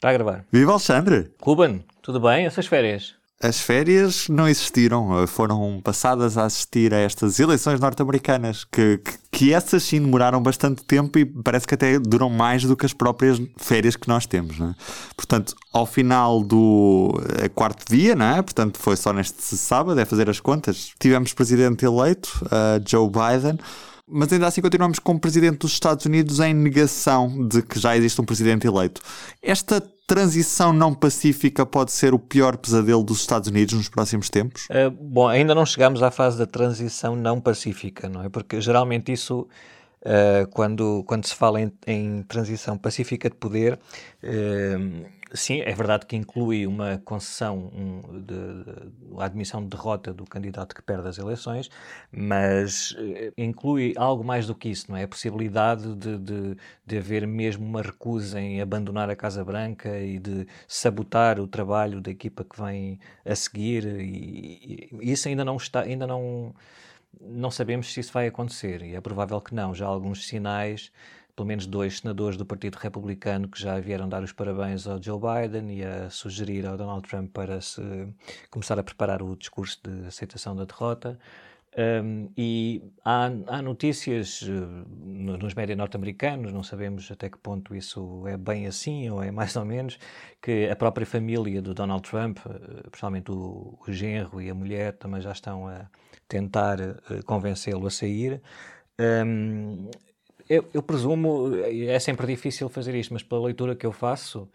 Está a gravar. Viva Alexandre! Ruben, tudo bem? Essas férias? As férias não existiram, foram passadas a assistir a estas eleições norte-americanas, que, que, que, essas sim demoraram bastante tempo e parece que até duram mais do que as próprias férias que nós temos. Não é? Portanto, ao final do é, quarto dia, não é? portanto foi só neste sábado, é fazer as contas, tivemos presidente eleito, uh, Joe Biden mas ainda assim continuamos com o presidente dos Estados Unidos em negação de que já existe um presidente eleito. Esta transição não pacífica pode ser o pior pesadelo dos Estados Unidos nos próximos tempos? Uh, bom, ainda não chegamos à fase da transição não pacífica, não é? Porque geralmente isso. Uh, quando, quando se fala em, em transição pacífica de poder, uh, Sim, é verdade que inclui uma concessão um, de, de, a admissão de derrota do candidato que perde as eleições, mas eh, inclui algo mais do que isso, não é? A possibilidade de, de, de haver mesmo uma recusa em abandonar a Casa Branca e de sabotar o trabalho da equipa que vem a seguir, e, e isso ainda não está, ainda não, não sabemos se isso vai acontecer, e é provável que não. Já há alguns sinais pelo menos dois senadores do Partido Republicano que já vieram dar os parabéns ao Joe Biden e a sugerir ao Donald Trump para se começar a preparar o discurso de aceitação da derrota. Um, e há, há notícias uh, nos médias norte-americanos, não sabemos até que ponto isso é bem assim ou é mais ou menos, que a própria família do Donald Trump, uh, principalmente o, o genro e a mulher, também já estão a tentar uh, convencê-lo a sair. Um, eu, eu, presumo, é sempre difícil fazer isto, mas pela leitura que eu faço,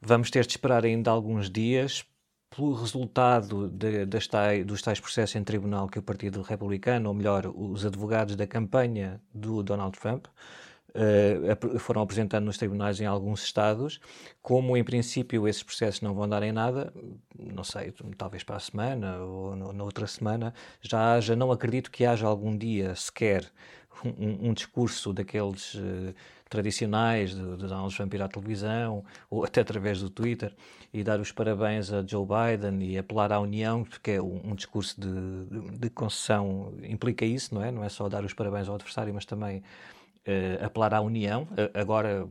vamos ter de esperar ainda alguns dias pelo resultado de, tais, dos tais processos em tribunal que o Partido Republicano, ou melhor, os advogados da campanha do Donald Trump, uh, foram apresentando nos tribunais em alguns estados. Como, em princípio, esses processos não vão dar em nada, não sei, talvez para a semana ou no, na outra semana, já haja, não acredito que haja algum dia sequer um, um discurso daqueles uh, tradicionais de, de Donald Trump ir à televisão ou até através do Twitter e dar os parabéns a Joe Biden e apelar à união, porque é um, um discurso de, de, de, concessão implica isso, não é? Não é só dar os parabéns ao adversário, mas também uh, apelar à união. Uh, agora,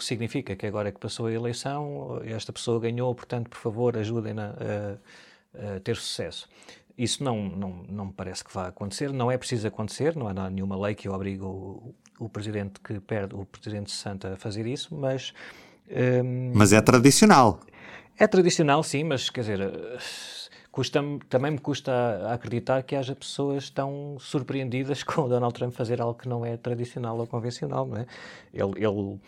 significa que agora que passou a eleição, esta pessoa ganhou, portanto, por favor, ajudem-na a, a ter sucesso. Isso não, não, não me parece que vá acontecer, não é preciso acontecer, não há nenhuma lei que obrigue o, o presidente que perde, o presidente Santa a fazer isso, mas... Um, mas é tradicional. É tradicional, sim, mas quer dizer, custa também me custa acreditar que haja pessoas tão surpreendidas com o Donald Trump fazer algo que não é tradicional ou convencional, não é? Ele, ele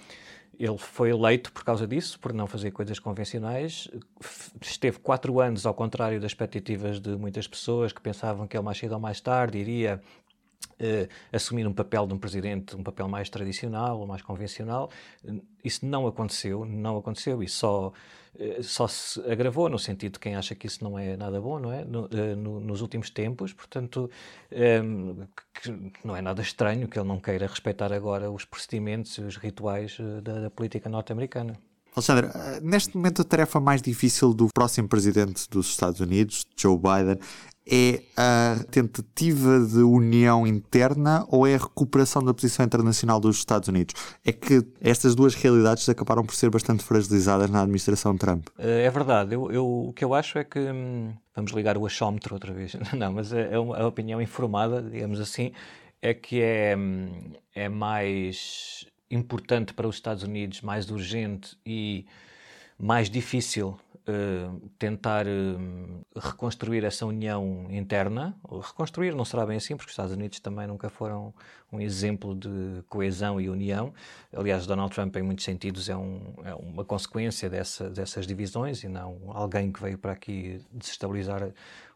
ele foi eleito por causa disso, por não fazer coisas convencionais. Esteve quatro anos ao contrário das expectativas de muitas pessoas que pensavam que ele mais cedo ou mais tarde iria Uh, assumir um papel de um presidente, um papel mais tradicional ou mais convencional. Isso não aconteceu, não aconteceu e só, uh, só se agravou no sentido de quem acha que isso não é nada bom, não é? No, uh, no, nos últimos tempos, portanto, um, não é nada estranho que ele não queira respeitar agora os procedimentos e os rituais da, da política norte-americana. Alexandre, neste momento a tarefa mais difícil do próximo presidente dos Estados Unidos, Joe Biden, é a tentativa de união interna ou é a recuperação da posição internacional dos Estados Unidos? É que estas duas realidades acabaram por ser bastante fragilizadas na administração Trump. Eh, é verdade. Eu, eu o que eu acho é que. Hum, vamos ligar o achómetro outra vez. Não, mas é, é uma, a opinião informada, digamos assim, é que é, hum, é mais importante para os Estados Unidos, mais urgente e mais difícil uh, tentar uh, reconstruir essa união interna. Reconstruir não será bem assim, porque os Estados Unidos também nunca foram um exemplo de coesão e união. Aliás, Donald Trump, em muitos sentidos, é, um, é uma consequência dessa, dessas divisões e não alguém que veio para aqui desestabilizar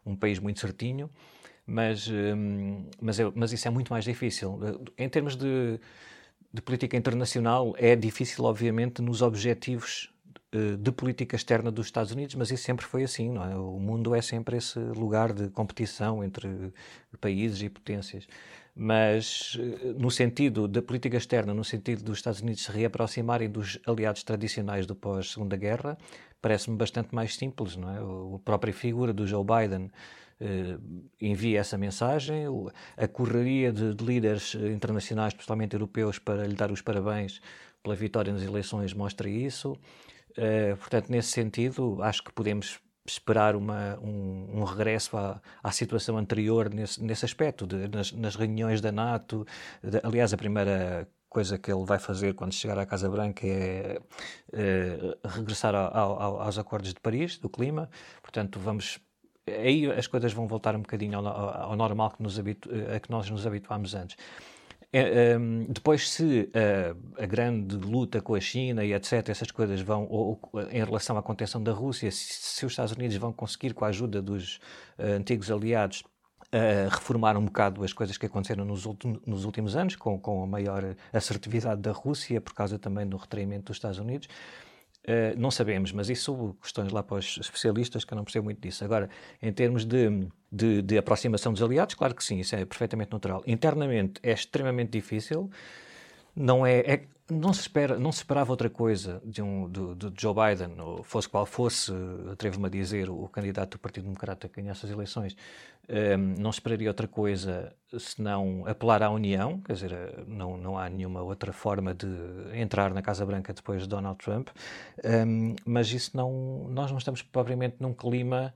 um país muito certinho. Mas, um, mas, é, mas isso é muito mais difícil. Em termos de, de política internacional, é difícil, obviamente, nos objetivos eh, de política externa dos Estados Unidos, mas isso sempre foi assim, não é? O mundo é sempre esse lugar de competição entre países e potências. Mas eh, no sentido da política externa, no sentido dos Estados Unidos se reaproximarem dos aliados tradicionais do pós-Segunda Guerra, parece-me bastante mais simples, não é? A própria figura do Joe Biden envia essa mensagem. A correria de, de, líderes internacionais, especialmente europeus, para lhe dar os parabéns pela vitória nas eleições mostra isso. Uh, portanto, nesse sentido, acho que podemos esperar uma, um, um regresso à, à, situação anterior nesse, nesse aspecto, de, nas, nas, reuniões da NATO. De, aliás, a primeira coisa que ele vai fazer quando chegar à Casa Branca é, é regressar ao, ao, aos acordos de Paris, do clima. Portanto, vamos aí as coisas vão voltar um bocadinho ao, ao normal que habitu, a que nós nos habituámos antes. É, um, depois, se uh, a grande luta com a China e etc., essas coisas vão, ou, ou em relação à contenção da Rússia, se, se, os Estados Unidos vão conseguir, com a ajuda dos uh, antigos aliados, uh, reformar um bocado as coisas que aconteceram nos, nos últimos anos, com, com a maior assertividade da Rússia, por causa também do retraimento dos Estados Unidos. Uh, não sabemos, mas isso questões lá para os especialistas que eu não percebo muito disso. Agora, em termos de, de, de, aproximação dos aliados, claro que sim, isso é perfeitamente natural. Internamente é extremamente difícil, não é, é não se espera, não se esperava outra coisa de um de, de Joe Biden, ou fosse qual fosse, atrevo-me a dizer, o candidato do Partido Democrata que ganhasse as eleições, um, não se esperaria outra coisa senão apelar à União, quer dizer, não, não há nenhuma outra forma de entrar na Casa Branca depois de Donald Trump, um, mas isso não, nós não estamos propriamente num clima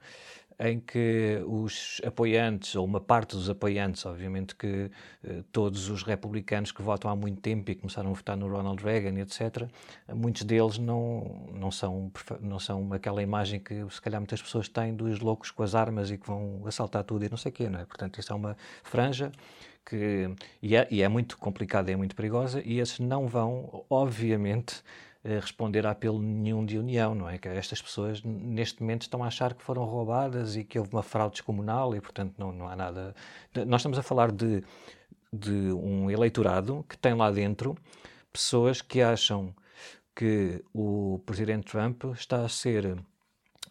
em que os apoiantes, ou uma parte dos apoiantes, obviamente que eh, todos os republicanos que votam há muito tempo e começaram a votar no Ronald Reagan, etc., muitos deles não, não, são, não são aquela imagem que se calhar muitas pessoas têm dos loucos com as armas e que vão assaltar tudo e não sei o quê, não é? Portanto, isso é uma franja que, e é, e é muito complicada, é muito perigosa, e esses não vão, obviamente, responder a apelo nenhum de união, não é? Que estas pessoas neste momento estão a achar que foram roubadas e que houve uma fraude descomunal e, portanto, não, não há nada. Nós estamos a falar de, de um eleitorado que tem lá dentro pessoas que acham que o presidente Trump está a ser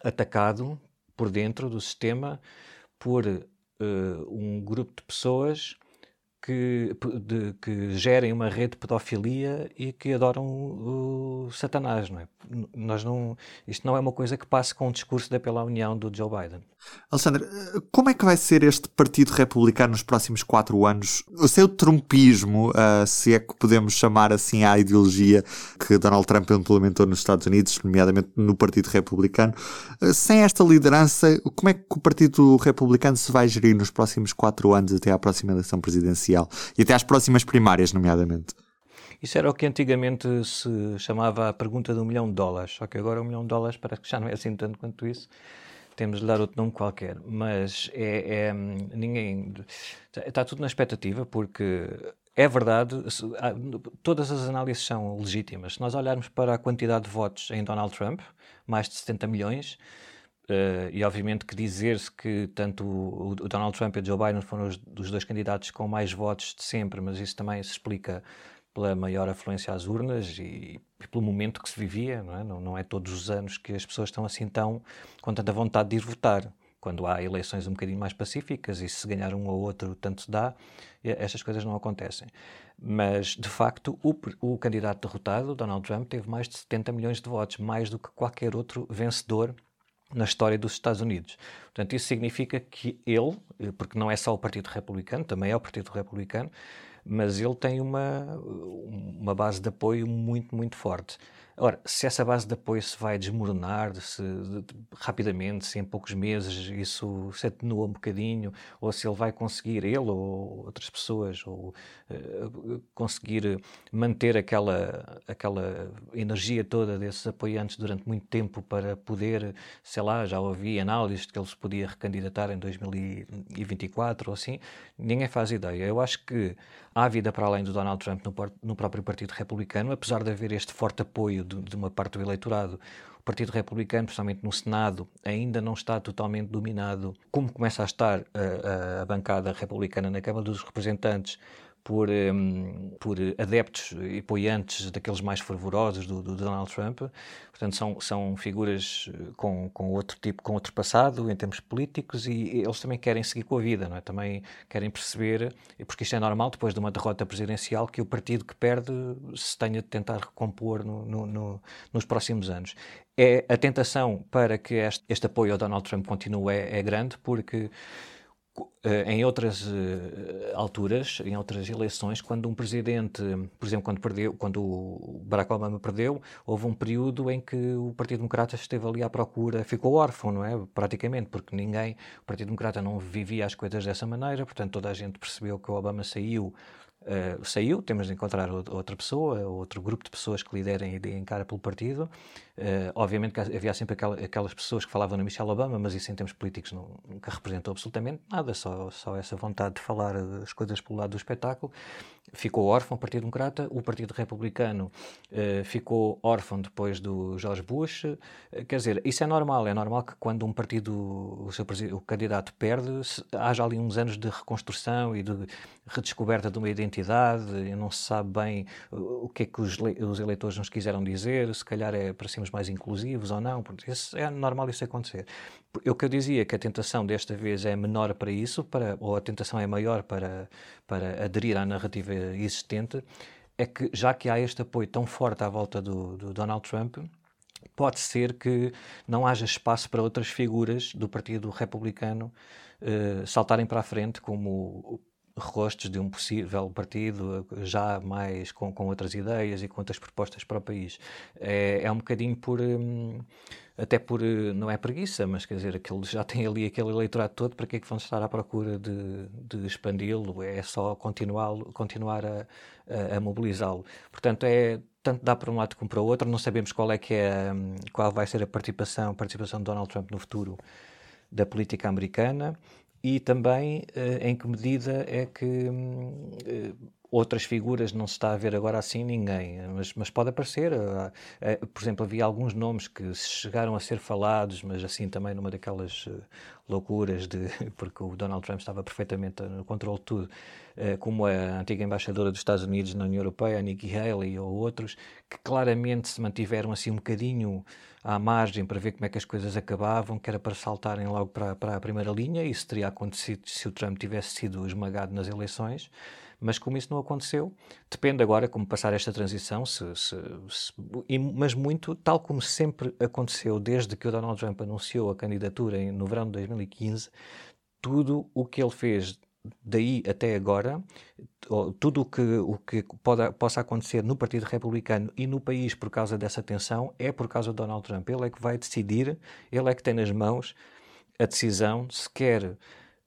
atacado por dentro do sistema por uh, um grupo de pessoas que, de, que gerem uma rede de pedofilia e que adoram o, Satanás, não é? Nós não, isto não é uma coisa que passe com o discurso da pela união do Joe Biden. Alexandre, como é que vai ser este Partido Republicano nos próximos quatro anos? O seu trumpismo, uh, se é que podemos chamar assim a ideologia que Donald Trump implementou nos Estados Unidos, nomeadamente no Partido Republicano, uh, sem esta liderança, como é que o Partido Republicano se vai gerir nos próximos quatro anos até à próxima eleição presidencial e até às próximas primárias, nomeadamente? Isso era o que antigamente se chamava a pergunta do milhão de dólares, só que agora um milhão de dólares parece que já não é assim tanto quanto isso temos de dar outro nome qualquer, mas é, é ninguém está tudo na expectativa porque é verdade, todas as análises são legítimas. Se nós olharmos para a quantidade de votos em Donald Trump, mais de 70 milhões, Uh, e obviamente que dizer-se que tanto o, o, Donald Trump e o Joe Biden foram os, os, dois candidatos com mais votos de sempre, mas isso também se explica pela maior afluência às urnas e, e pelo momento que se vivia, não é? Não, não é todos os anos que as pessoas estão assim tão com tanta vontade de ir votar. Quando há eleições um bocadinho mais pacíficas e se ganhar um ou outro tanto se dá, estas coisas não acontecem. Mas, de facto, o, o candidato derrotado, Donald Trump, teve mais de 70 milhões de votos, mais do que qualquer outro vencedor na história dos Estados Unidos. Portanto, isso significa que ele, porque não é só o Partido Republicano, também é o Partido Republicano, mas ele tem uma, uma base de apoio muito, muito forte. Ora, se essa base de apoio se vai desmoronar se, de, rapidamente, se em poucos meses isso se atenua um bocadinho, ou se ele vai conseguir, ele ou outras pessoas, ou uh, conseguir manter aquela, aquela energia toda desses apoiantes durante muito tempo para poder, sei lá, já ouvi análises de que ele se podia recandidatar em 2024 ou assim, ninguém faz ideia. Eu acho que há vida para além do Donald Trump no, no próprio Partido Republicano, apesar de haver este forte apoio de, de uma parte do eleitorado. O Partido Republicano, principalmente no Senado, ainda não está totalmente dominado, como começa a estar a, a bancada republicana na Câmara dos Representantes por, um, por adeptos e apoiantes daqueles mais fervorosos do, do, Donald Trump. Portanto, são, são figuras eh, com, com outro tipo, com outro passado em termos políticos e eles também querem seguir com a vida, não é? Também querem perceber, porque isto é normal depois de uma derrota presidencial, que o partido que perde se tenha de tentar recompor no, no, no, nos próximos anos. É a tentação para que este, este apoio ao Donald Trump continue é, é grande, porque em outras uh, alturas, em outras eleições, quando um presidente, por exemplo, quando perdeu, quando o Barack Obama perdeu, houve um período em que o Partido Democrata esteve ali à procura, ficou órfão, não é? Praticamente, porque ninguém, o Partido Democrata não vivia as coisas dessa maneira, portanto toda a gente percebeu que o Obama saiu Uh, saiu, temos de encontrar outra pessoa, outro grupo de pessoas que liderem a ideia em cara pelo partido. Uh, obviamente que havia sempre aquelas, pessoas que falavam na Michelle Obama, mas isso em termos políticos não, nunca representou absolutamente nada, só, só essa vontade de falar as coisas pelo lado do espetáculo. Ficou órfão o Partido Democrata, o Partido Republicano uh, ficou órfão depois do George Bush. quer dizer, isso é normal, é normal que quando um partido, o seu o candidato perde, haja ali uns anos de reconstrução e de redescoberta de uma identidade, não se sabe bem o que é que os, os eleitores nos quiseram dizer, se calhar é para sermos mais inclusivos ou não, porque isso, é normal isso acontecer. O que eu dizia que a tentação desta vez é menor para isso, para, ou a tentação é maior para, para aderir à narrativa existente, é que já que há este apoio tão forte à volta do, do Donald Trump, pode ser que não haja espaço para outras figuras do Partido Republicano uh, saltarem para a frente, como rostos de um possível partido já mais com, com outras ideias e com outras propostas para o país. É, é um bocadinho por. Hum, até por. não é preguiça, mas quer dizer, aquele, já tem ali aquele eleitorado todo, para que é que vão estar à procura de, de expandi-lo? É só continuar a, a, a mobilizá-lo. Portanto, é tanto dá para um lado como para o outro. Não sabemos qual é que é hum, qual vai ser a participação, a participação de Donald Trump no futuro da política americana e também uh, em que medida é que uh, outras figuras não se está a ver agora assim ninguém, mas, mas pode aparecer. Uh, por exemplo, havia alguns nomes que chegaram a ser falados, mas assim também numa daquelas loucuras de porque o Donald Trump estava perfeitamente no controle de tudo, como a antiga embaixadora dos Estados Unidos na União Europeia, Nikki Haley ou outros, que claramente se mantiveram assim um bocadinho à margem para ver como é que as coisas acabavam, que era para saltarem logo para, para a primeira linha. Isso teria acontecido se o Trump tivesse sido esmagado nas eleições. Mas como isso não aconteceu, depende agora como passar esta transição, se, se, se, mas muito, tal como sempre aconteceu desde que o Donald Trump anunciou a candidatura no verão de 2015, tudo o que ele fez daí até agora, tudo o que, o que pode, possa acontecer no Partido Republicano e no país por causa dessa tensão é por causa de Donald Trump. Ele é que vai decidir, ele é que tem nas mãos a decisão se quer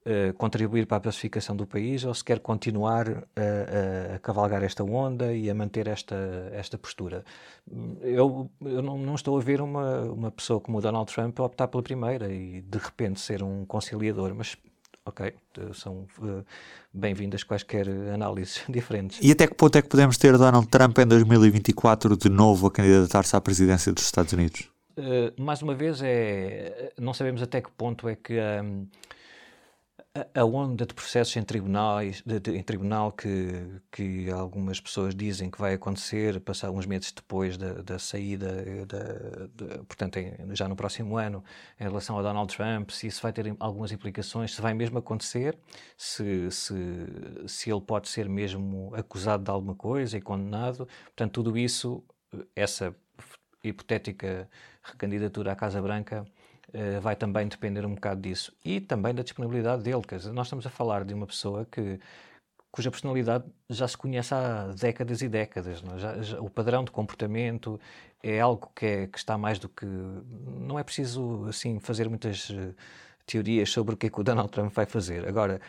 uh, contribuir para a pacificação do país ou se quer continuar a, a, a, cavalgar esta onda e a manter esta, esta postura. Eu, eu não, não, estou a ver uma, uma pessoa como o Donald Trump optar pela primeira e de repente ser um conciliador, mas ok, são uh, bem-vindas quaisquer análises diferentes. E até que ponto é que podemos ter Donald Trump em 2024 de novo a candidatar-se à presidência dos Estados Unidos? Uh, mais uma vez, é, não sabemos até que ponto é que um, a onda de processos em, tribunais, de, de, em tribunal que, que algumas pessoas dizem que vai acontecer, passar uns meses depois da, da saída, da, de, portanto, em, já no próximo ano, em relação a Donald Trump, se isso vai ter algumas implicações, se vai mesmo acontecer, se, se, se ele pode ser mesmo acusado de alguma coisa e condenado. Portanto, tudo isso, essa hipotética recandidatura à Casa Branca uh, vai também depender um bocado disso. E também da disponibilidade dele. Quer dizer, nós estamos a falar de uma pessoa que cuja personalidade já se conhece há décadas e décadas. É? Já, já, o padrão de comportamento é algo que, é, que, está mais do que. Não é preciso assim fazer muitas uh, teorias sobre o que é que o Donald Trump vai fazer. Agora,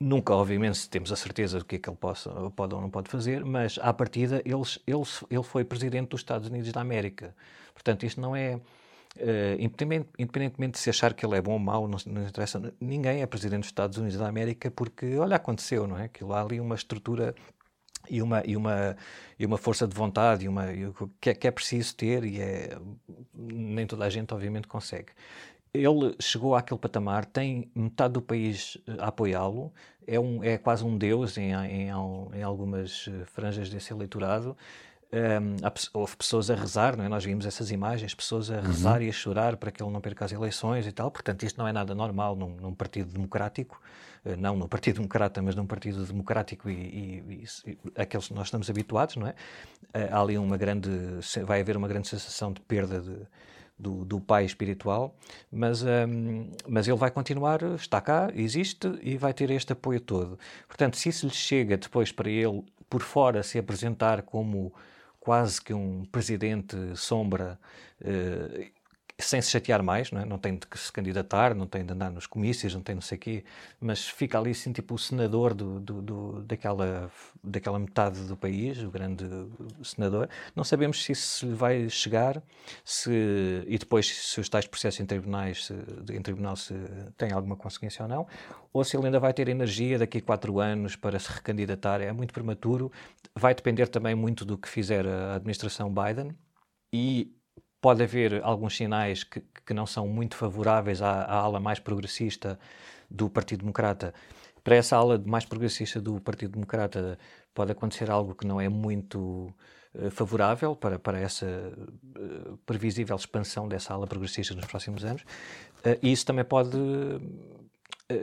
nunca, obviamente, temos a certeza do que é que ele possa, pode ou não pode fazer, mas à partida ele, ele, ele foi presidente dos Estados Unidos da América. Portanto, isto não é Uh, independentemente de se achar que ele é bom ou mau, não, não, interessa, ninguém é presidente dos Estados Unidos da América porque, olha, aconteceu, não é? Que há ali uma estrutura e uma, e uma, e uma força de vontade e uma, e que, é, que é preciso ter e é, nem toda a gente, obviamente, consegue. Ele chegou àquele patamar, tem metade do país a apoiá-lo, é, um, é quase um deus em, em, em algumas eh, franjas desse eleitorado um, houve pessoas a rezar, não é? nós vimos essas imagens, pessoas a rezar uhum. e a chorar para que ele não perca as eleições e tal. Portanto, isto não é nada normal num, num partido democrático, uh, não num partido democrata, mas num partido democrático e, e, e, aqueles que nós estamos habituados, não é? Uh, há ali uma grande, vai haver uma grande sensação de perda de, do, do pai espiritual, mas, um, mas ele vai continuar, está cá, existe e vai ter este apoio todo. Portanto, se isso lhe chega depois para ele, por fora, se apresentar como quase que um presidente sombra, uh, sem se chatear mais, não, é? não tem de se candidatar, não tem de andar nos comícios, não tem não sei o quê, mas fica ali assim tipo o senador do, do, do, daquela, daquela metade do país, o grande senador. Não sabemos se isso lhe vai chegar se, e depois se os tais processos em, tribunais, se, em tribunal se tem alguma consequência ou não, ou se ele ainda vai ter energia daqui a quatro anos para se recandidatar. É muito prematuro. Vai depender também muito do que fizer a administração Biden e pode haver alguns sinais que, que não são muito favoráveis à, à, ala mais progressista do Partido Democrata. Para essa ala mais progressista do Partido Democrata pode acontecer algo que não é muito uh, favorável para, para essa uh, previsível expansão dessa ala progressista nos próximos anos. Uh, e isso também pode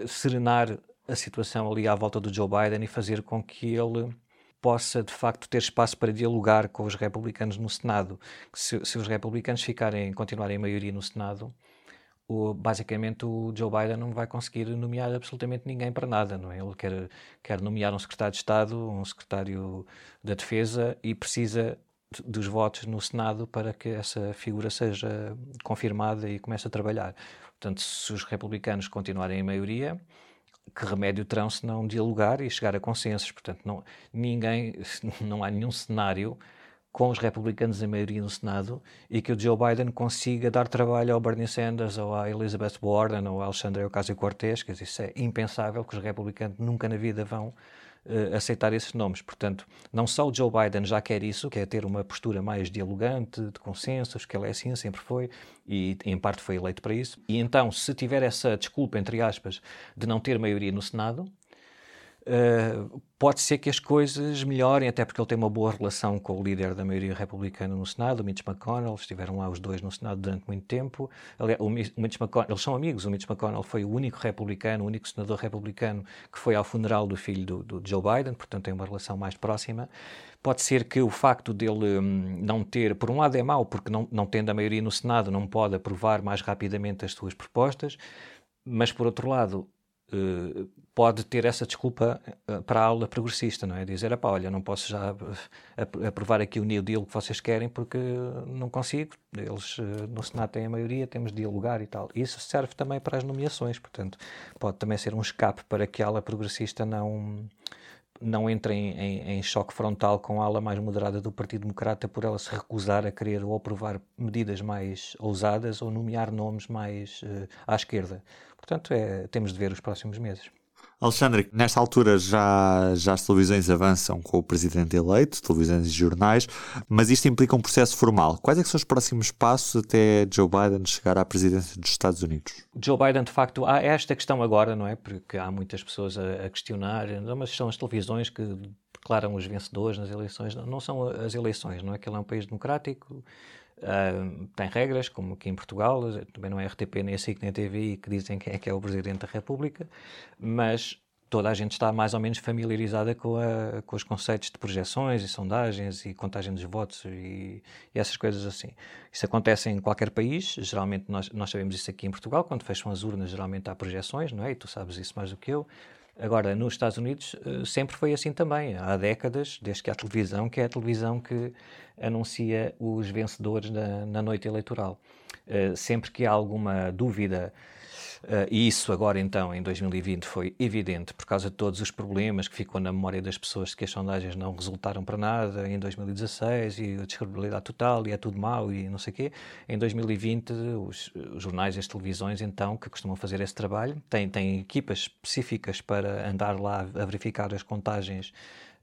serenar a situação ali à volta do Joe Biden e fazer com que ele possa de facto ter espaço para dialogar com os republicanos no Senado. Se, se os republicanos ficarem, continuarem em maioria no Senado, o, basicamente o Joe Biden não vai conseguir nomear absolutamente ninguém para nada, não é? Ele quer, quer nomear um secretário de Estado, um secretário da Defesa e precisa dos votos no Senado para que essa figura seja confirmada e comece a trabalhar. Portanto, se os republicanos continuarem em maioria, que remédio terão se não dialogar e chegar a consensos? Portanto, não, ninguém, não há nenhum cenário com os republicanos em maioria no Senado e que o Joe Biden consiga dar trabalho ao Bernie Sanders ou à Elizabeth Warren ou ao Alexandre Ocasio-Cortez, que isso é impensável, que os republicanos nunca na vida vão uh, aceitar esses nomes. Portanto, não só o Joe Biden já quer isso, quer ter uma postura mais dialogante, de consensos, que ele é assim, sempre foi, e em parte foi eleito para isso. E então, se tiver essa desculpa, entre aspas, de não ter maioria no Senado, Uh, pode ser que as coisas melhorem, até porque ele tem uma boa relação com o líder da maioria republicana no Senado, o Mitch McConnell. Estiveram lá os dois no Senado durante muito tempo. Aliás, o Mitch McConnell, eles são amigos. O Mitch McConnell foi o único republicano, o único senador republicano que foi ao funeral do filho do, do Joe Biden, portanto tem uma relação mais próxima. Pode ser que o facto dele hum, não ter, por um lado é mau, porque não, não tendo a maioria no Senado, não pode aprovar mais rapidamente as suas propostas, mas por outro lado, pode ter essa desculpa uh, para a aula progressista, não é? Dizer, olha, não posso já aprovar aqui o New Deal que vocês querem porque não consigo. Eles no Senado têm a maioria, temos de dialogar e tal. Isso serve também para as nomeações, portanto, pode também ser um escape para que a aula progressista não não entre em, em, em, choque frontal com a ala mais moderada do Partido Democrata por ela se recusar a querer ou aprovar medidas mais ousadas ou nomear nomes mais uh, à esquerda. Portanto, é, temos de ver os próximos meses. Alexandre, nesta altura já, já as televisões avançam com o presidente eleito, televisões e jornais, mas isto implica um processo formal. Quais é são os próximos passos até Joe Biden chegar à presidência dos Estados Unidos? Joe Biden, de facto, há esta questão agora, não é? Porque há muitas pessoas a, a questionar, mas são as televisões que declaram os vencedores nas eleições, não, não são as eleições, não é que ele é um país democrático, Uh, tem regras, como aqui em Portugal, também não é RTP, nem a SIC, nem a TVI que dizem quem é que é o Presidente da República, mas toda a gente está mais ou menos familiarizada com, a, com os conceitos de projeções e sondagens e contagem dos votos e, e, essas coisas assim. Isso acontece em qualquer país, geralmente nós, nós sabemos isso aqui em Portugal, quando fecham as urnas geralmente há projeções, não é? E tu sabes isso mais do que eu. Agora, nos Estados Unidos eh, sempre foi assim também, há décadas, desde que há televisão, que é a televisão que anuncia os vencedores na, na noite eleitoral. Uh, sempre que há alguma dúvida e isso agora, então, em 2020, foi evidente por causa de todos os problemas que ficou na memória das pessoas de que as sondagens não resultaram para nada em 2016 e a descredibilidade total e é tudo mau e não sei o quê. Em 2020, os, os, jornais e as televisões, então, que costumam fazer esse trabalho, têm, têm equipas específicas para andar lá a verificar as contagens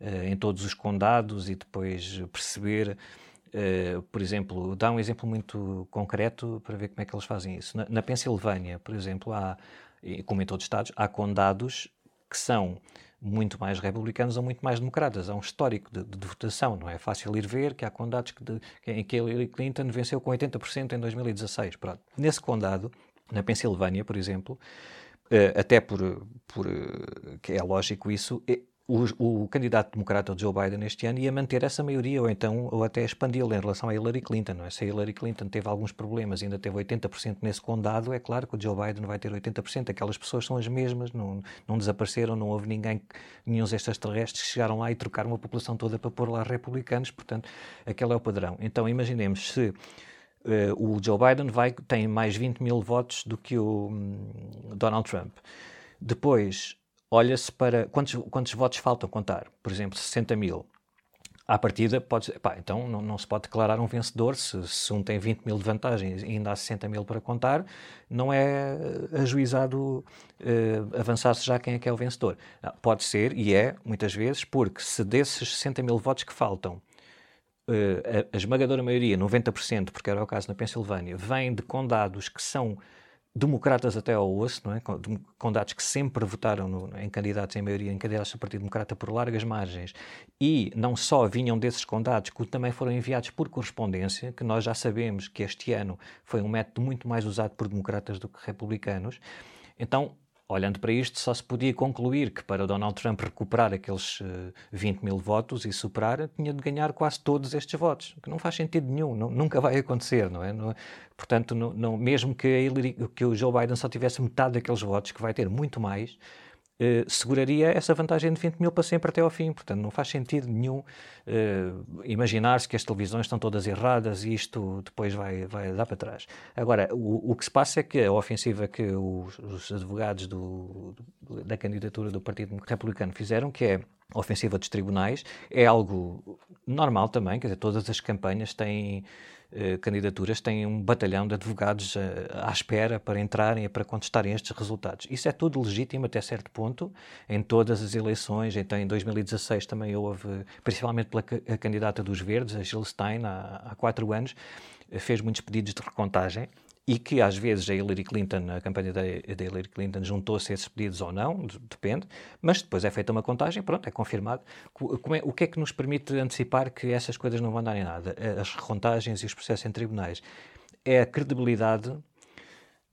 uh, em todos os condados e depois perceber Uh, por exemplo, dá um exemplo muito concreto para ver como é que eles fazem isso. Na, na Pensilvânia, por exemplo, há, como em todos os estados, há condados que são muito mais republicanos ou muito mais democratas. Há um histórico de, de, de votação, não é fácil ir ver que há condados que de, em que Hillary Clinton venceu com 80% em 2016. Pronto. Nesse condado, na Pensilvânia, por exemplo, uh, até por, por uh, que é lógico isso, o, o, candidato democrata, Joe Biden, este ano ia manter essa maioria ou então ou até expandi-la em relação a Hillary Clinton. Não é? Se a Hillary Clinton teve alguns problemas e ainda teve 80% nesse condado, é claro que o Joe Biden vai ter 80%. Aquelas pessoas são as mesmas, não, não desapareceram, não houve ninguém, nenhum extraterrestres que chegaram lá e trocaram a população toda para pôr lá republicanos, portanto, aquele é o padrão. Então imaginemos se Uh, o Joe Biden vai, tem mais 20 mil votos do que o um, Donald Trump. Depois, olha-se para quantos, quantos votos faltam contar. Por exemplo, 60 mil. À partida, pode, pá, então não, não, se pode declarar um vencedor se, se, um tem 20 mil de vantagem e ainda há 60 mil para contar, não é ajuizado uh, avançar-se já quem é que é o vencedor. Pode ser, e é, muitas vezes, porque se desses 60 mil votos que faltam, uh, a, a, esmagadora maioria, 90%, porque era o caso na Pensilvânia, vem de condados que são democratas até ao osso, não é? condados que sempre votaram no, em candidatos, em maioria, em candidatos do Partido Democrata por largas margens, e não só vinham desses condados, que também foram enviados por correspondência, que nós já sabemos que este ano foi um método muito mais usado por democratas do que republicanos. Então, Olhando para isto, só se podia concluir que para Donald Trump recuperar aqueles uh, eh, 20 mil votos e superar, tinha de ganhar quase todos estes votos, que não faz sentido nenhum, não, nunca vai acontecer, não é? Não, portanto, não, não, mesmo que, Hillary, que o Joe Biden só tivesse metade daqueles votos, que vai ter muito mais, Uh, seguraria essa vantagem de 20 mil para sempre até ao fim. Portanto, não faz sentido nenhum uh, imaginar-se que as televisões estão todas erradas e isto depois vai, vai dar para trás. Agora, o, o que se passa é que a ofensiva que os, os advogados do, do, da candidatura do Partido Republicano fizeram, que é a ofensiva dos tribunais, é algo normal também, quer dizer, todas as campanhas têm eh, candidaturas têm um batalhão de advogados uh, à espera para entrarem e para contestarem estes resultados. Isso é tudo legítimo até certo ponto, em todas as eleições. Então, em 2016 também houve, principalmente pela candidata dos Verdes, a Jill Stein, há, há quatro anos, fez muitos pedidos de recontagem e que às vezes a Hillary Clinton, a campanha da, Hillary Clinton juntou-se a esses pedidos ou não, depende, mas depois é feita uma contagem, pronto, é confirmado. É, o que é que nos permite antecipar que essas coisas não vão dar em nada? As recontagens e os processos em tribunais. É a credibilidade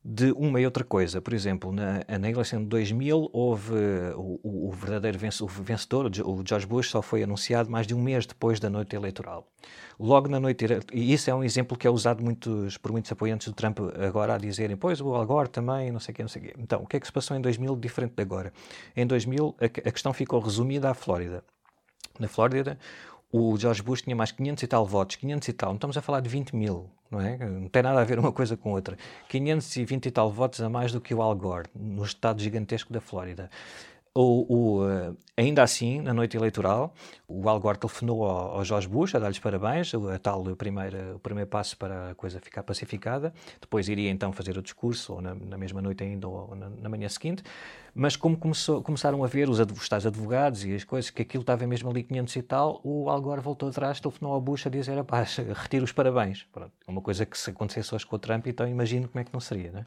de uma e outra coisa. Por exemplo, na, na eleição de 2000 houve o, o verdadeiro vencedor, o George Bush, só foi anunciado mais de um mês depois da noite eleitoral. Logo na noite, e isso é um exemplo que é usado muitos, por muitos apoiantes do Trump agora a dizerem, pois o Al Gore também, não sei o quê, não sei o quê. Então, o que é que se passou em 2000 diferente de agora? Em 2000 a, a questão ficou resumida à Flórida. Na Flórida, o George Bush tinha mais 500 e tal votos, 500 e tal, não estamos a falar de 20 mil, não é? Não tem nada a ver uma coisa com outra. 520 e tal votos a mais do que o Al Gore, no estado gigantesco da Flórida. O, o, uh, ainda assim, na noite eleitoral, o Al Gore telefonou ao, ao George Bush a dar-lhes parabéns, a tal primeira, o primeiro passo para a coisa ficar pacificada. Depois iria então fazer o discurso, ou na, na mesma noite ainda, ou na, na manhã seguinte. Mas como começou, começaram a ver os, os tais advogados e as coisas, que aquilo estava mesmo ali 500 e tal, o Al Gore voltou atrás, telefonou ao Bush a dizer: pá, retiro os parabéns. Pronto, uma coisa que se acontecesse hoje com o Trump, então imagino como é que não seria, não é?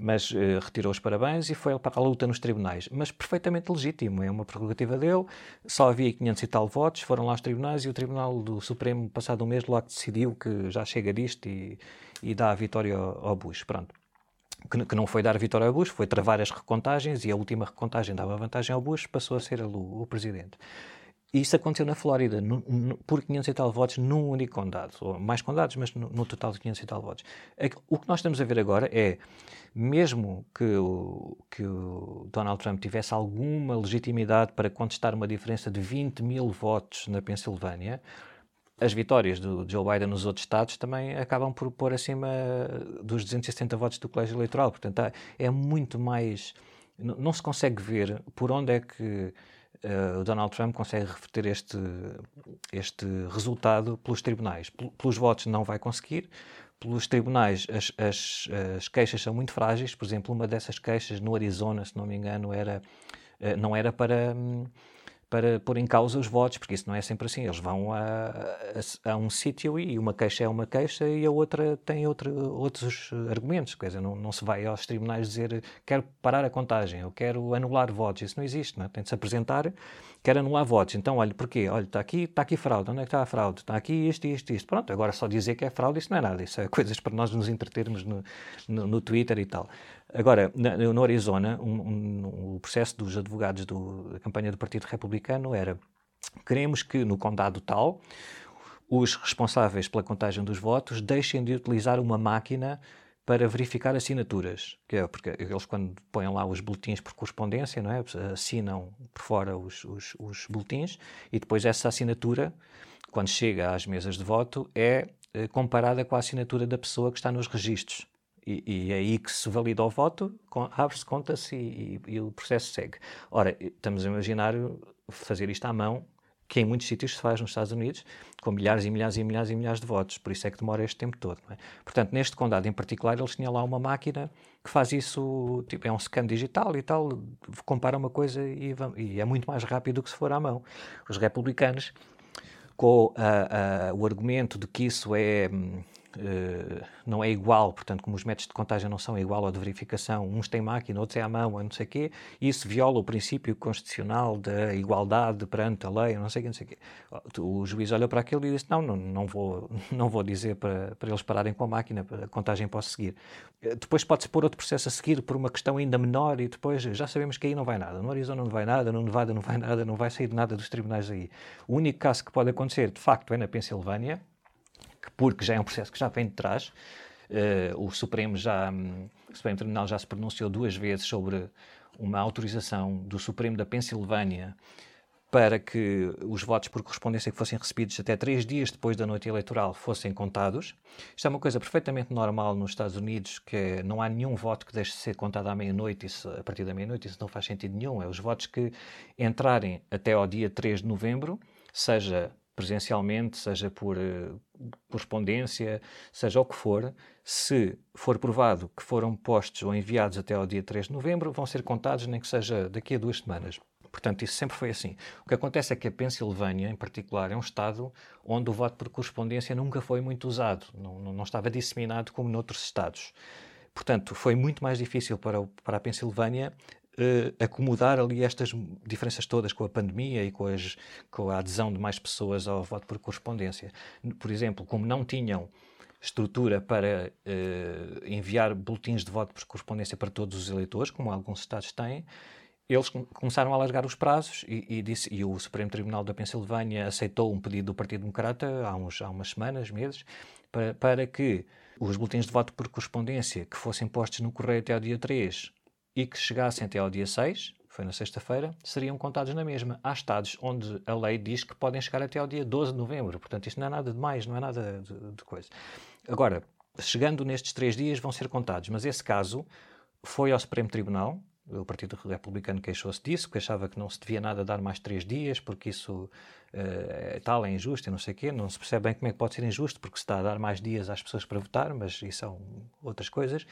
Mas uh, retirou os parabéns e foi para a luta nos tribunais. Mas perfeitamente legítimo, é uma prerrogativa dele. Só havia 500 e tal votos, foram lá aos tribunais e o Tribunal do Supremo, passado um mês, logo decidiu que já chega disto e, e dá a vitória ao, ao Bush. Pronto. Que, que, não foi dar a vitória ao Bush, foi travar as recontagens e a última recontagem dava vantagem ao Bush, passou a ser o, o presidente. E isso aconteceu na Flórida, no, no, por 500 e tal votos num único condado, ou mais condados, mas no, no, total de 500 e tal votos. É o que nós estamos a ver agora é, mesmo que o, que o Donald Trump tivesse alguma legitimidade para contestar uma diferença de 20 mil votos na Pensilvânia, as vitórias do Joe Biden nos outros estados também acabam por pôr acima dos 270 votos do colégio eleitoral. Portanto, é muito mais. Não se consegue ver por onde é que o Donald Trump consegue reverter este, este resultado pelos tribunais. pelos votos não vai conseguir, pelos tribunais as, as, as, queixas são muito frágeis. Por exemplo, uma dessas queixas no Arizona, se não me engano, era, uh, não era para. Para pôr em causa os votos, porque isso não é sempre assim. Eles vão a, a, a um sítio e uma queixa é uma queixa e a outra tem outra, outros argumentos. Quer dizer, não, não se vai aos tribunais dizer quero parar a contagem, eu quero anular votos. Isso não existe, não é? Tem de se apresentar, quero anular votos. Então, olha, porquê? Olha, está aqui, está aqui fraude. Onde é que está a fraude? Está aqui isto, isto, isto. Pronto, agora só dizer que é fraude, isso não é nada. Isso é coisas para nós nos entretermos no, no, no Twitter e tal. Agora, no Arizona, um, um, o processo dos advogados do, da campanha do Partido Republicano era queremos que no condado tal os responsáveis pela contagem dos votos deixem de utilizar uma máquina para verificar assinaturas, que é porque eles quando põem lá os boletins por correspondência, não é? assinam por fora os, os, os boletins e depois essa assinatura, quando chega às mesas de voto, é eh, comparada com a assinatura da pessoa que está nos registros. E, e é aí que se valida o voto, abre-se, conta-se e, e, e, o processo segue. Ora, estamos a imaginar fazer isto à mão, que em muitos sítios se faz nos Estados Unidos, com milhares e milhares e milhares e milhares de votos. Por isso é que demora este tempo todo. É? Portanto, neste condado em particular, eles tinham lá uma máquina que faz isso, tipo, é um scan digital e tal, compara uma coisa e, e é muito mais rápido do que se for à mão. Os republicanos, com o argumento de que isso é hum, Não é igual, portanto, como os métodos de contagem não são igual ao de verificação, uns têm máquina, outros é à mão, ou não sei o quê, isso viola o princípio constitucional da igualdade perante a lei, não sei o quê, não sei o quê. O juiz olhou para aquilo e disse, não, não, não, vou, não vou dizer para, para eles pararem com a máquina, a contagem posso seguir. Depois pode-se pôr outro processo a seguir por uma questão ainda menor e depois já sabemos que aí não vai nada. No Arizona não vai nada, no Nevada não vai nada, não vai sair nada dos tribunais aí. O único caso que pode acontecer, de facto, é na Pensilvânia, porque já é um processo que já vem de trás. Uh, o Supremo já, um, o Supremo Tribunal já se pronunciou duas vezes sobre uma autorização do Supremo da Pensilvânia para que os votos por correspondência que fossem recebidos até três dias depois da noite eleitoral fossem contados. Isto é uma coisa perfeitamente normal nos Estados Unidos, que é, não há nenhum voto que deixe de ser contado à meia-noite, a partir da meia-noite, isso não faz sentido nenhum. É os votos que entrarem até ao dia 3 de novembro, seja presencialmente, seja por uh, correspondência, seja o que for, se for provado que foram postos ou enviados até ao dia 3 de novembro, vão ser contados nem que seja daqui a duas semanas. Portanto, isso sempre foi assim. O que acontece é que a Pensilvânia, em particular, é um estado onde o voto por correspondência nunca foi muito usado, não, não estava disseminado como noutros estados. Portanto, foi muito mais difícil para, o, para a Pensilvânia uh, acomodar ali estas diferenças todas com a pandemia e com, as, com a adesão de mais pessoas ao voto por correspondência. Por exemplo, como não tinham estrutura para uh, enviar boletins de voto por correspondência para todos os eleitores, como alguns estados têm, eles começaram a alargar os prazos e, e, disse, e o Supremo Tribunal da Pensilvânia aceitou um pedido do Partido Democrata há, uns, há umas semanas, meses, para, para que os boletins de voto por correspondência que fossem postos no correio até ao dia 3 e que chegassem até ao dia 6, foi na sexta-feira, seriam contados na mesma. Há estados onde a lei diz que podem chegar até ao dia 12 de novembro, portanto isto não é nada de mais, não é nada de, de coisa. Agora, chegando nestes três dias vão ser contados, mas esse caso foi ao Supremo Tribunal, o Partido Republicano queixou-se disso, que achava que não se devia nada dar mais três dias, porque isso uh, é tal, é injusto e não sei o quê. Não se percebe bem como é que pode ser injusto, porque se está a dar mais dias às pessoas para votar, mas isso são outras coisas.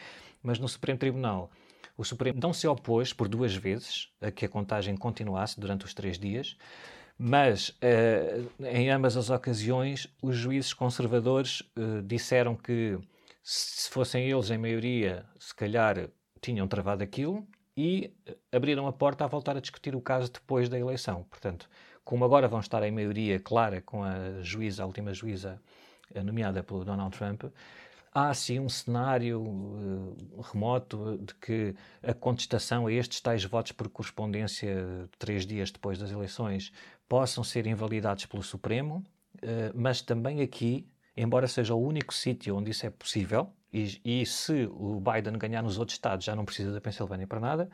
Mas no Supremo Tribunal o Supremo não se opôs por duas vezes a que a contagem continuasse durante os três dias, mas uh, em ambas as ocasiões os juízes conservadores uh, disseram que se fossem eles em maioria, se calhar tinham travado aquilo e abriram a porta a voltar a discutir o caso depois da eleição. Portanto, como agora vão estar em maioria clara com a juíza, a última juíza eh, nomeada pelo Donald Trump, há sim um cenário uh, remoto de que a contestação a estes tais votos por correspondência três dias depois das eleições possam ser invalidados pelo Supremo, uh, mas também aqui, embora seja o único sítio onde isso é possível, e, e, se o Biden ganhar nos outros estados já não precisa da Pensilvânia para nada,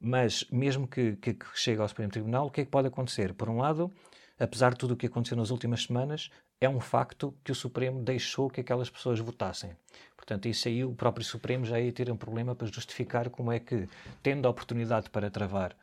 mas mesmo que, que, que chegue ao Supremo Tribunal, o que é que pode acontecer? Por um lado, apesar de tudo o que aconteceu nas últimas semanas, é um facto que o Supremo deixou que aquelas pessoas votassem. Portanto, isso aí o próprio Supremo já ia ter um problema para justificar como é que, tendo a oportunidade para travar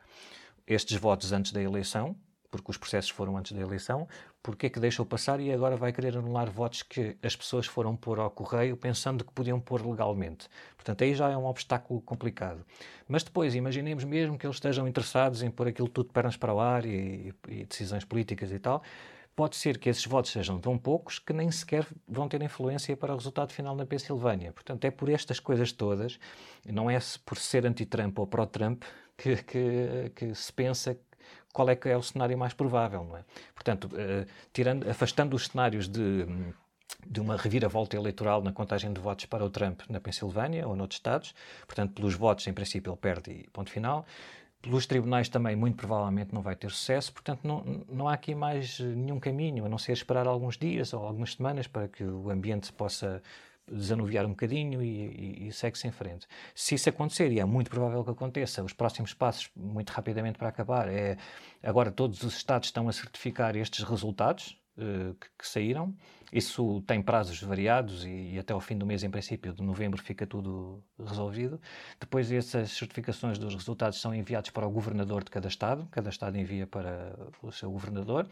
estes votos antes da eleição, porque os processos foram antes da eleição, porque é que deixou passar e agora vai querer anular votos que as pessoas foram pôr ao correio pensando que podiam pôr legalmente. Portanto, aí já é um obstáculo complicado. Mas depois, imaginemos mesmo que eles estejam interessados em pôr aquilo tudo pernas para o ar e, e decisões políticas e tal, pode ser que esses votos sejam tão poucos que nem sequer vão ter influência para o resultado final na Pensilvânia. Portanto, é por estas coisas todas, não é por ser anti-Trump ou pró-Trump, que, que, que, se pensa qual é que é o cenário mais provável, não é? Portanto, uh, tirando, afastando os cenários de, de uma reviravolta eleitoral na contagem de votos para o Trump na Pensilvânia ou noutros estados, portanto, pelos votos, em princípio, ele perde e ponto final. Pelos tribunais também, muito provavelmente, não vai ter sucesso, portanto, não, não há aqui mais nenhum caminho, a não ser esperar alguns dias ou algumas semanas para que o ambiente possa desanuviar um bocadinho e, e, e segue-se em frente. Se isso acontecer, e é muito provável que aconteça, os próximos passos, muito rapidamente para acabar, é agora todos os Estados estão a certificar estes resultados que, que, saíram. Isso tem prazos variados e, e, até ao fim do mês, em princípio, de novembro, fica tudo resolvido. Depois, essas certificações dos resultados são enviados para o governador de cada Estado, cada Estado envia para o seu governador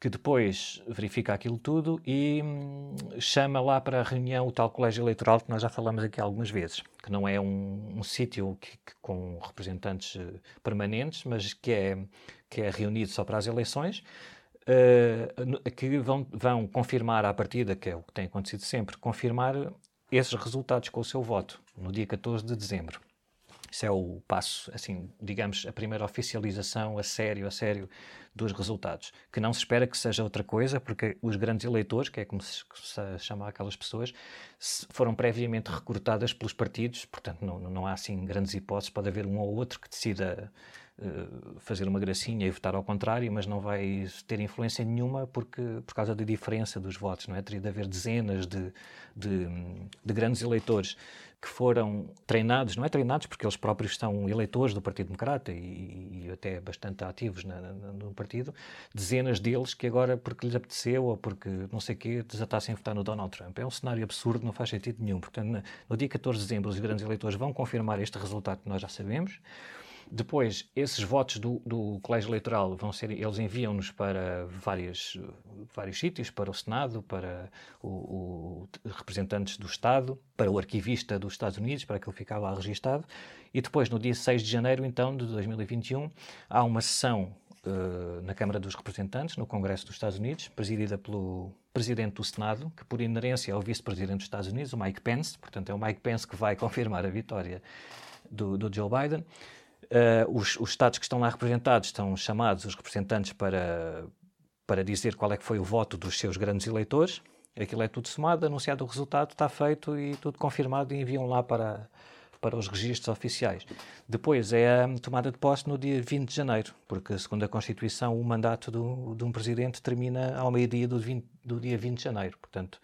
que depois verifica aquilo tudo e hum, chama lá para a reunião o tal colégio eleitoral que nós já falamos aqui algumas vezes, que não é um, um sítio com representantes uh, permanentes, mas que é, que é reunido só para as eleições, uh, que vão, vão confirmar à partida, que é o que tem acontecido sempre, confirmar esses resultados com o seu voto, no dia 14 de dezembro. Isso é o passo, assim, digamos, a primeira oficialização a sério, a sério dos resultados. Que não se espera que seja outra coisa, porque os grandes eleitores, que é como se, chama aquelas pessoas, foram previamente recrutadas pelos partidos, portanto não, não há assim grandes hipóteses, pode haver um ou outro que decida fazer uma gracinha e votar ao contrário, mas não vai ter influência nenhuma porque, por causa da diferença dos votos, não é? Teria de haver dezenas de, de, de grandes eleitores que foram treinados, não é treinados porque eles próprios são eleitores do Partido Democrata e, e até bastante ativos na, na, no partido, dezenas deles que agora, porque lhes apeteceu ou porque não sei o quê, desatassem a votar no Donald Trump. É um cenário absurdo, não faz sentido nenhum. Portanto, no dia 14 de dezembro, os grandes eleitores vão confirmar este resultado que nós já sabemos. Depois, esses votos do, do colégio eleitoral vão ser, eles enviam-nos para várias, vários sítios, para o Senado, para o, o, representantes do Estado, para o arquivista dos Estados Unidos, para que ele fique lá registado. E depois, no dia 6 de janeiro, então, de 2021, há uma sessão uh, na Câmara dos Representantes, no Congresso dos Estados Unidos, presidida pelo presidente do Senado, que por inerência é o vice-presidente dos Estados Unidos, o Mike Pence. Portanto, é o Mike Pence que vai confirmar a vitória do, do Joe Biden. Uh, os, os Estados que estão lá representados estão chamados os representantes para, para dizer qual é que foi o voto dos seus grandes eleitores. Aquilo é tudo somado, anunciado o resultado, está feito e tudo confirmado e enviam lá para, para os registros oficiais. Depois é a tomada de posse no dia 20 de janeiro, porque, segundo a Constituição, o mandato do, de um presidente termina ao meio-dia do, do dia 20 de janeiro. Portanto,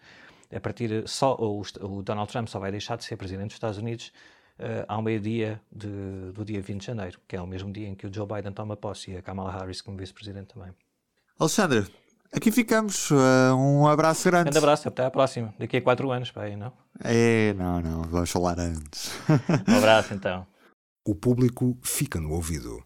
a partir só o, o Donald Trump só vai deixar de ser presidente dos Estados Unidos uh, ao meio-dia do dia 20 de janeiro, que é o mesmo dia em que o Joe Biden toma posse e a Kamala Harris como vice-presidente também. Alexandre, aqui ficamos. Uh, um abraço grande. Grande abraço, até à próxima. Daqui a quatro anos, pai, não? É, não, não, vamos falar antes. um abraço então. O público fica no ouvido.